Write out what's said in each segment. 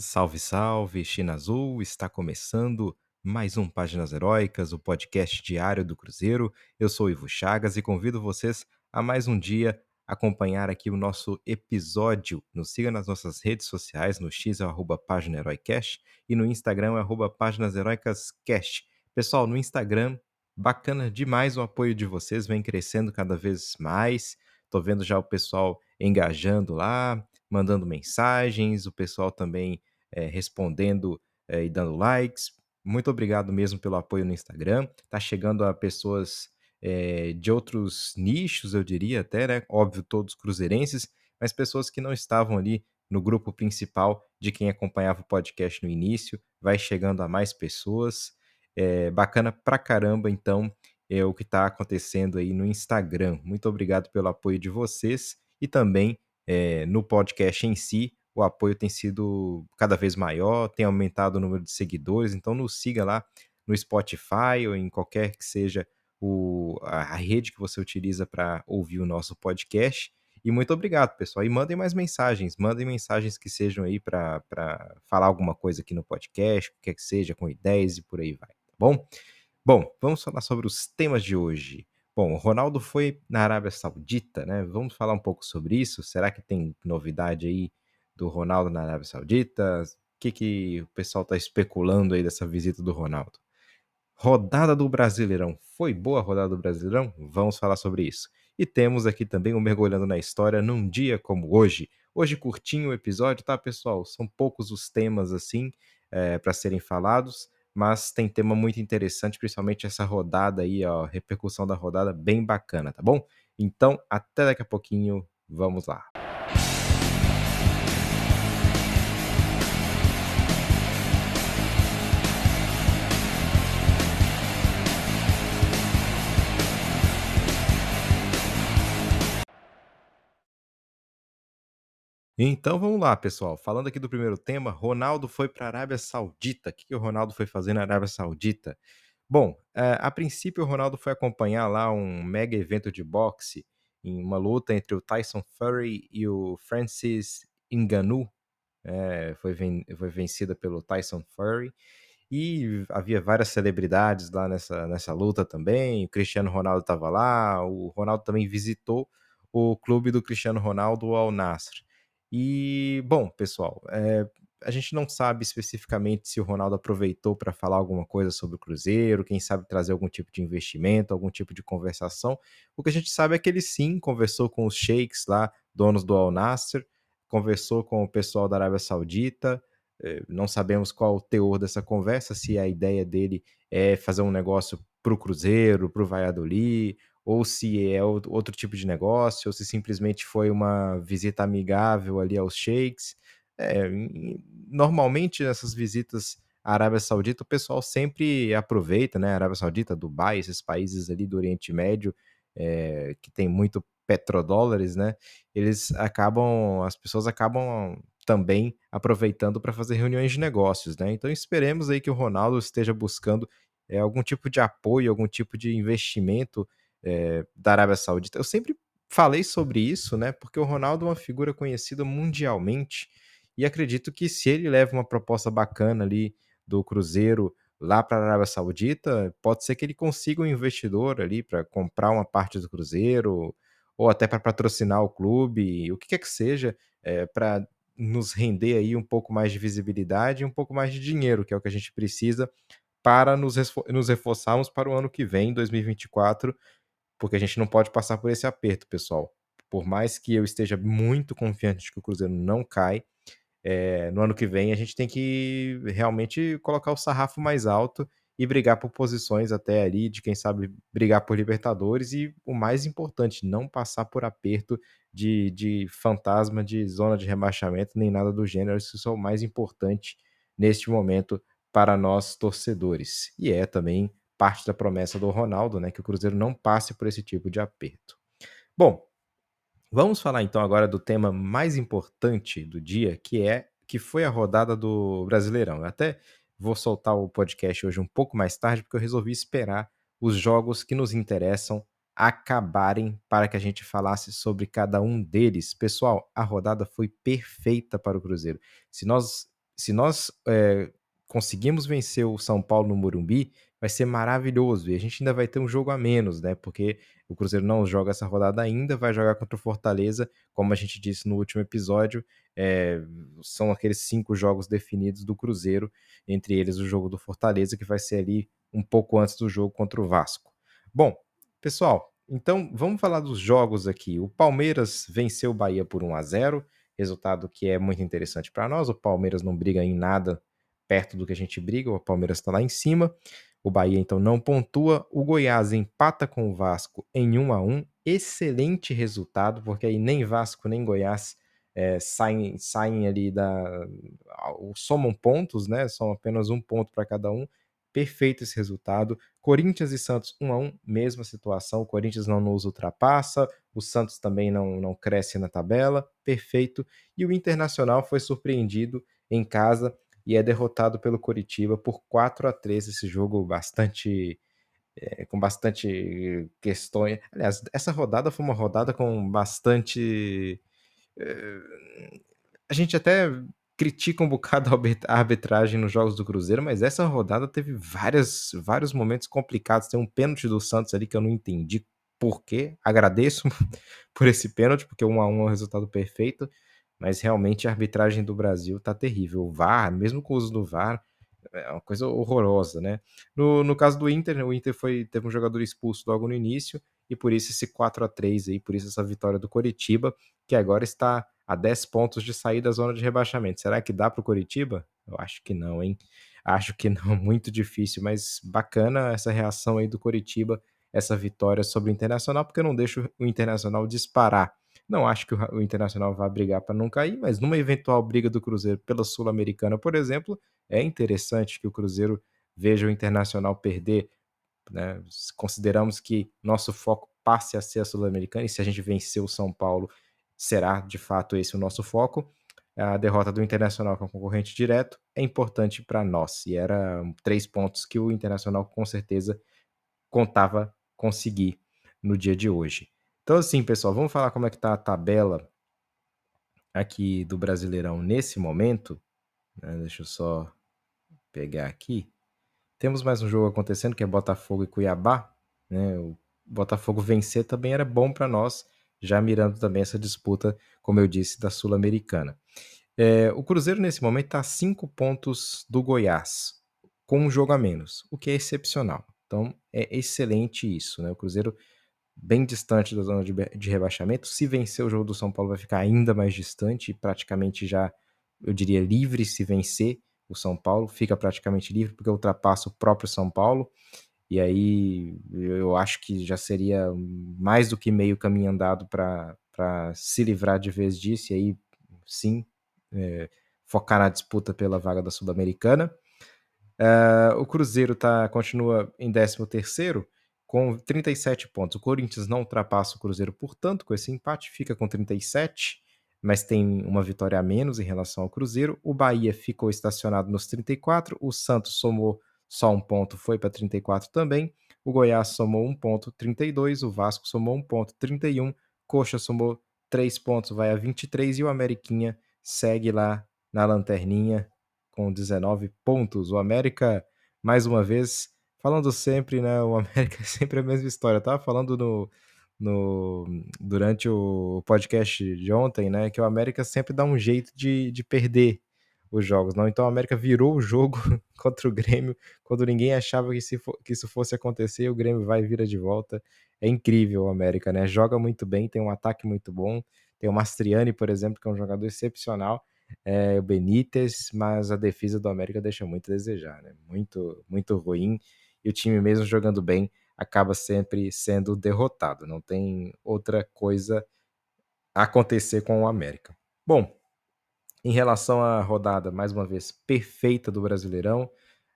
Salve, salve, China Azul! Está começando mais um Páginas Heróicas, o podcast diário do Cruzeiro. Eu sou Ivo Chagas e convido vocês a mais um dia acompanhar aqui o nosso episódio. Nos siga nas nossas redes sociais, no X é arroba Página e no Instagram é arroba Páginas Heroicas Cast. Pessoal, no Instagram, bacana demais o apoio de vocês, vem crescendo cada vez mais. Tô vendo já o pessoal engajando lá, mandando mensagens, o pessoal também é, respondendo é, e dando likes. Muito obrigado mesmo pelo apoio no Instagram. Tá chegando a pessoas é, de outros nichos, eu diria até, né? Óbvio, todos cruzeirenses, mas pessoas que não estavam ali no grupo principal de quem acompanhava o podcast no início. Vai chegando a mais pessoas. É bacana pra caramba, então, é o que está acontecendo aí no Instagram. Muito obrigado pelo apoio de vocês e também é, no podcast em si. O apoio tem sido cada vez maior, tem aumentado o número de seguidores, então nos siga lá no Spotify ou em qualquer que seja o, a, rede que você utiliza para ouvir o nosso podcast. E muito obrigado, pessoal. E mandem mais mensagens, mandem mensagens que sejam aí para falar alguma coisa aqui no podcast, o que quer que seja, com ideias e por aí vai, tá bom? Bom, vamos falar sobre os temas de hoje. Bom, o Ronaldo foi na Arábia Saudita, né? Vamos falar um pouco sobre isso. Será que tem novidade aí do Ronaldo na Arábia Saudita? O que, que o pessoal está especulando aí dessa visita do Ronaldo? Rodada do Brasileirão. Foi boa a rodada do Brasileirão? Vamos falar sobre isso. E temos aqui também o Mergulhando na História num dia como hoje. Hoje curtinho o episódio, tá, pessoal? São poucos os temas assim é, para serem falados mas tem tema muito interessante, principalmente essa rodada aí, ó, repercussão da rodada bem bacana, tá bom? Então, até daqui a pouquinho, vamos lá. Então vamos lá, pessoal. Falando aqui do primeiro tema, Ronaldo foi para a Arábia Saudita. O que, que o Ronaldo foi fazer na Arábia Saudita? Bom, é, a princípio o Ronaldo foi acompanhar lá um mega evento de boxe em uma luta entre o Tyson Fury e o Francis Ngannou. É, foi, ven foi vencida pelo Tyson Fury. E havia várias celebridades lá nessa, nessa luta também. O Cristiano Ronaldo estava lá. O Ronaldo também visitou o clube do Cristiano Ronaldo, o Al Nassr. E, bom, pessoal, é, a gente não sabe especificamente se o Ronaldo aproveitou para falar alguma coisa sobre o Cruzeiro, quem sabe trazer algum tipo de investimento, algum tipo de conversação. O que a gente sabe é que ele sim conversou com os sheiks lá, donos do Al Nasser, conversou com o pessoal da Arábia Saudita. É, não sabemos qual o teor dessa conversa, se a ideia dele é fazer um negócio para o Cruzeiro, para o Valladolid, ou se é outro tipo de negócio, ou se simplesmente foi uma visita amigável ali aos sheiks. É, normalmente nessas visitas à Arábia Saudita, o pessoal sempre aproveita, né? Arábia Saudita, Dubai, esses países ali do Oriente Médio, é, que tem muito petrodólares, né? Eles acabam, as pessoas acabam também aproveitando para fazer reuniões de negócios, né? Então esperemos aí que o Ronaldo esteja buscando é, algum tipo de apoio, algum tipo de investimento é, da Arábia Saudita. Eu sempre falei sobre isso, né? Porque o Ronaldo é uma figura conhecida mundialmente e acredito que se ele leva uma proposta bacana ali do Cruzeiro lá para a Arábia Saudita, pode ser que ele consiga um investidor ali para comprar uma parte do Cruzeiro ou até para patrocinar o clube, o que quer que seja, é, para nos render aí um pouco mais de visibilidade e um pouco mais de dinheiro, que é o que a gente precisa para nos, nos reforçarmos para o ano que vem, 2024, porque a gente não pode passar por esse aperto, pessoal. Por mais que eu esteja muito confiante de que o Cruzeiro não cai, é, no ano que vem a gente tem que realmente colocar o sarrafo mais alto e brigar por posições até ali, de quem sabe brigar por Libertadores e o mais importante, não passar por aperto de, de fantasma de zona de rebaixamento, nem nada do gênero. Isso é o mais importante neste momento para nós torcedores. E é também parte da promessa do Ronaldo, né, que o Cruzeiro não passe por esse tipo de aperto. Bom, vamos falar então agora do tema mais importante do dia, que é que foi a rodada do Brasileirão. Eu até vou soltar o podcast hoje um pouco mais tarde, porque eu resolvi esperar os jogos que nos interessam acabarem para que a gente falasse sobre cada um deles. Pessoal, a rodada foi perfeita para o Cruzeiro. Se nós se nós é, conseguimos vencer o São Paulo no Morumbi, vai ser maravilhoso. E a gente ainda vai ter um jogo a menos, né? Porque o Cruzeiro não joga essa rodada ainda, vai jogar contra o Fortaleza, como a gente disse no último episódio. É, são aqueles cinco jogos definidos do Cruzeiro, entre eles o jogo do Fortaleza, que vai ser ali um pouco antes do jogo contra o Vasco. Bom, pessoal, então vamos falar dos jogos aqui. O Palmeiras venceu o Bahia por 1 a 0 resultado que é muito interessante para nós. O Palmeiras não briga em nada perto do que a gente briga, o Palmeiras está lá em cima. O Bahia então não pontua. O Goiás empata com o Vasco em 1 a 1 Excelente resultado, porque aí nem Vasco nem Goiás é, saem, saem ali da. somam pontos, né? São apenas um ponto para cada um. Perfeito esse resultado. Corinthians e Santos 1 a 1 mesma situação. O Corinthians não nos ultrapassa, o Santos também não, não cresce na tabela. Perfeito. E o Internacional foi surpreendido em casa e é derrotado pelo Coritiba por 4 a 3 esse jogo bastante é, com bastante questões. Aliás, essa rodada foi uma rodada com bastante é, a gente até critica um bocado a arbitragem nos jogos do Cruzeiro, mas essa rodada teve várias, vários momentos complicados. Tem um pênalti do Santos ali que eu não entendi por quê. Agradeço por esse pênalti, porque um a um é o resultado perfeito mas realmente a arbitragem do Brasil tá terrível. O VAR, mesmo com o uso do VAR, é uma coisa horrorosa, né? No, no caso do Inter, o Inter foi, teve um jogador expulso logo no início, e por isso esse 4 a 3 aí, por isso essa vitória do Coritiba, que agora está a 10 pontos de sair da zona de rebaixamento. Será que dá para o Coritiba? Eu acho que não, hein? Acho que não, muito difícil, mas bacana essa reação aí do Coritiba, essa vitória sobre o Internacional, porque não deixo o Internacional disparar não acho que o Internacional vá brigar para não cair, mas numa eventual briga do Cruzeiro pela Sul-Americana, por exemplo, é interessante que o Cruzeiro veja o Internacional perder. Né? Consideramos que nosso foco passe a ser a Sul-Americana, e se a gente vencer o São Paulo, será de fato esse o nosso foco. A derrota do Internacional com concorrente direto é importante para nós, e era três pontos que o Internacional com certeza contava conseguir no dia de hoje. Então, assim, pessoal, vamos falar como é que tá a tabela aqui do Brasileirão nesse momento. Né? Deixa eu só pegar aqui. Temos mais um jogo acontecendo que é Botafogo e Cuiabá. Né? O Botafogo vencer também era bom para nós, já mirando também essa disputa, como eu disse, da Sul-Americana. É, o Cruzeiro nesse momento está a cinco pontos do Goiás, com um jogo a menos, o que é excepcional. Então é excelente isso. Né? O Cruzeiro bem distante da zona de, de rebaixamento. Se vencer o jogo do São Paulo, vai ficar ainda mais distante, praticamente já, eu diria, livre se vencer o São Paulo, fica praticamente livre, porque ultrapassa o próprio São Paulo. E aí eu acho que já seria mais do que meio caminho andado para se livrar de vez disso, e aí sim é, focar na disputa pela vaga da Sul-Americana. Uh, o Cruzeiro tá, continua em 13 terceiro, com 37 pontos. O Corinthians não ultrapassa o Cruzeiro, portanto, com esse empate, fica com 37, mas tem uma vitória a menos em relação ao Cruzeiro. O Bahia ficou estacionado nos 34, o Santos somou só um ponto, foi para 34 também. O Goiás somou um ponto, 32, o Vasco somou um ponto, 31, Coxa somou 3 pontos, vai a 23 e o Ameriquinha segue lá na lanterninha com 19 pontos. O América, mais uma vez, falando sempre, né? O América é sempre a mesma história. Eu tava falando no, no, durante o podcast de ontem, né? Que o América sempre dá um jeito de, de perder os jogos, não? Então o América virou o jogo contra o Grêmio quando ninguém achava que, for, que isso fosse acontecer, o Grêmio vai e vira de volta. É incrível o América, né? Joga muito bem, tem um ataque muito bom. Tem o Mastriani, por exemplo, que é um jogador excepcional. É, o Benítez, mas a defesa do América deixa muito a desejar, né? Muito, muito ruim e o time, mesmo jogando bem, acaba sempre sendo derrotado. Não tem outra coisa a acontecer com o América. Bom, em relação à rodada, mais uma vez, perfeita do Brasileirão,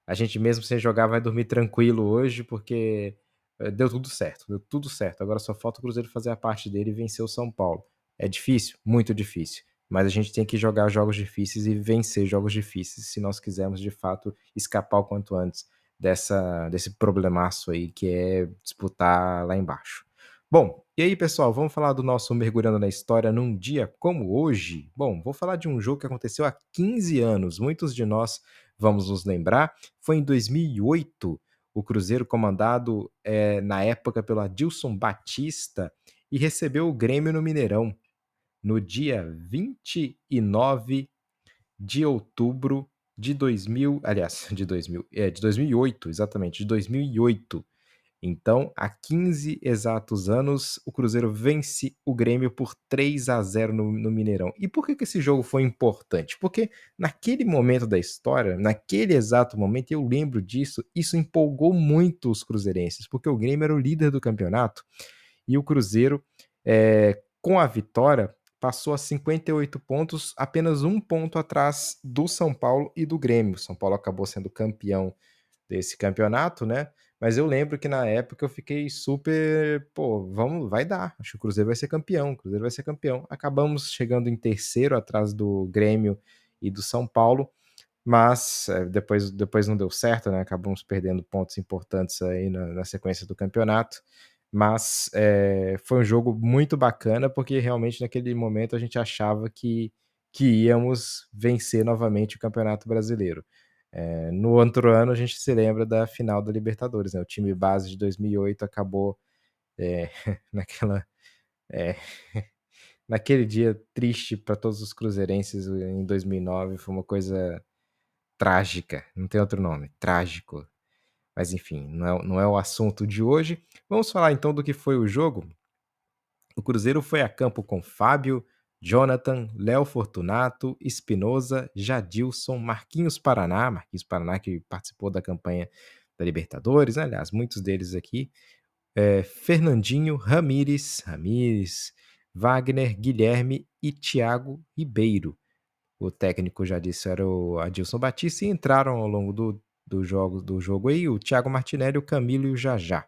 a gente mesmo sem jogar vai dormir tranquilo hoje, porque eh, deu tudo certo, deu tudo certo. Agora só falta o Cruzeiro fazer a parte dele e vencer o São Paulo. É difícil? Muito difícil. Mas a gente tem que jogar jogos difíceis e vencer jogos difíceis se nós quisermos de fato escapar o quanto antes dessa, desse problemaço aí que é disputar lá embaixo. Bom, e aí pessoal, vamos falar do nosso mergulhando na história num dia como hoje? Bom, vou falar de um jogo que aconteceu há 15 anos, muitos de nós vamos nos lembrar. Foi em 2008, o Cruzeiro comandado eh, na época pelo Adilson Batista e recebeu o Grêmio no Mineirão no dia 29 de outubro de 2000, aliás, de 2000, é, de 2008, exatamente, de 2008. Então, há 15 exatos anos, o Cruzeiro vence o Grêmio por 3 a 0 no, no Mineirão. E por que, que esse jogo foi importante? Porque naquele momento da história, naquele exato momento, eu lembro disso, isso empolgou muito os cruzeirenses, porque o Grêmio era o líder do campeonato e o Cruzeiro, é, com a vitória, passou a 58 pontos, apenas um ponto atrás do São Paulo e do Grêmio. São Paulo acabou sendo campeão desse campeonato, né? Mas eu lembro que na época eu fiquei super, pô, vamos, vai dar. Acho que o Cruzeiro vai ser campeão, o Cruzeiro vai ser campeão. Acabamos chegando em terceiro atrás do Grêmio e do São Paulo, mas é, depois, depois não deu certo, né? Acabamos perdendo pontos importantes aí na, na sequência do campeonato. Mas é, foi um jogo muito bacana, porque realmente naquele momento a gente achava que, que íamos vencer novamente o Campeonato Brasileiro. É, no outro ano a gente se lembra da final da Libertadores, né? O time base de 2008 acabou é, naquela é, naquele dia triste para todos os cruzeirenses em 2009 foi uma coisa trágica, não tem outro nome, trágico. Mas enfim, não é, não é o assunto de hoje. Vamos falar então do que foi o jogo. O Cruzeiro foi a campo com Fábio, Jonathan, Léo Fortunato, Espinosa, Jadilson, Marquinhos Paraná, Marquinhos Paraná que participou da campanha da Libertadores, né? aliás, muitos deles aqui, é, Fernandinho, Ramires, Ramires, Wagner, Guilherme e Thiago Ribeiro. O técnico já disse era o Adilson Batista e entraram ao longo do, do, jogo, do jogo aí o Thiago Martinelli, o Camilo e o Jajá.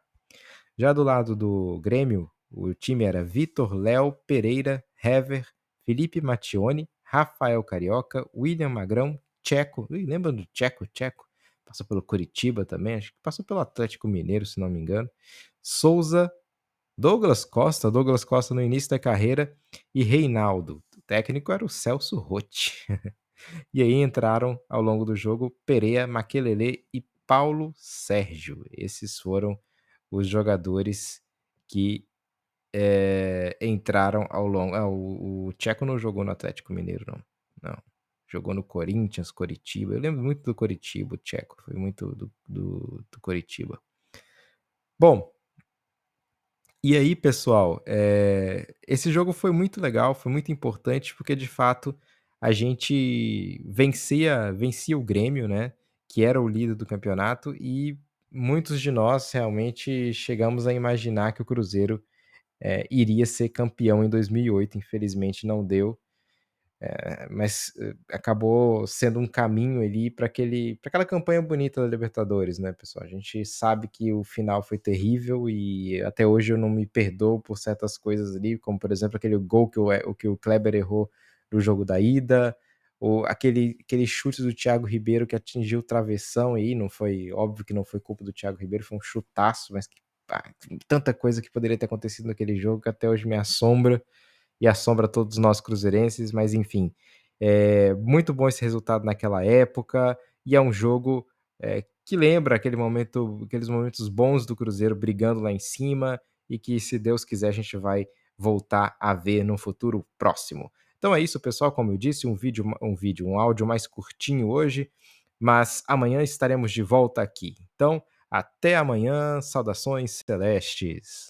Já do lado do Grêmio, o time era Vitor, Léo, Pereira, Hever, Felipe Mattione, Rafael Carioca, William Magrão, Checo. Lembra do Checo? Checo. Passou pelo Curitiba também, acho que passou pelo Atlético Mineiro, se não me engano. Souza, Douglas Costa, Douglas Costa no início da carreira e Reinaldo. O técnico era o Celso Rotti. e aí entraram ao longo do jogo Pereira, Maquelele e Paulo Sérgio. Esses foram os jogadores que é, entraram ao longo. Ah, o, o Tcheco não jogou no Atlético Mineiro, não. Não. Jogou no Corinthians, Coritiba. Eu lembro muito do Coritiba, o Tcheco. Foi muito do, do, do Coritiba. Bom, e aí, pessoal, é, esse jogo foi muito legal, foi muito importante, porque de fato a gente vencia, vencia o Grêmio, né? Que era o líder do campeonato, e muitos de nós realmente chegamos a imaginar que o Cruzeiro é, iria ser campeão em 2008, infelizmente não deu, é, mas eh, acabou sendo um caminho ali para aquela campanha bonita da Libertadores, né, pessoal? A gente sabe que o final foi terrível e até hoje eu não me perdoo por certas coisas ali, como por exemplo aquele gol que o, que o Kleber errou no jogo da ida, ou aquele, aquele chute do Thiago Ribeiro que atingiu o travessão aí, não foi óbvio que não foi culpa do Thiago Ribeiro, foi um chutaço, mas que tanta coisa que poderia ter acontecido naquele jogo que até hoje me assombra e assombra todos nós cruzeirenses, mas enfim, é muito bom esse resultado naquela época e é um jogo é, que lembra aquele momento, aqueles momentos bons do Cruzeiro brigando lá em cima e que, se Deus quiser, a gente vai voltar a ver no futuro próximo. Então é isso, pessoal. Como eu disse, um vídeo, um vídeo, um áudio mais curtinho hoje, mas amanhã estaremos de volta aqui. Então, até amanhã, saudações celestes.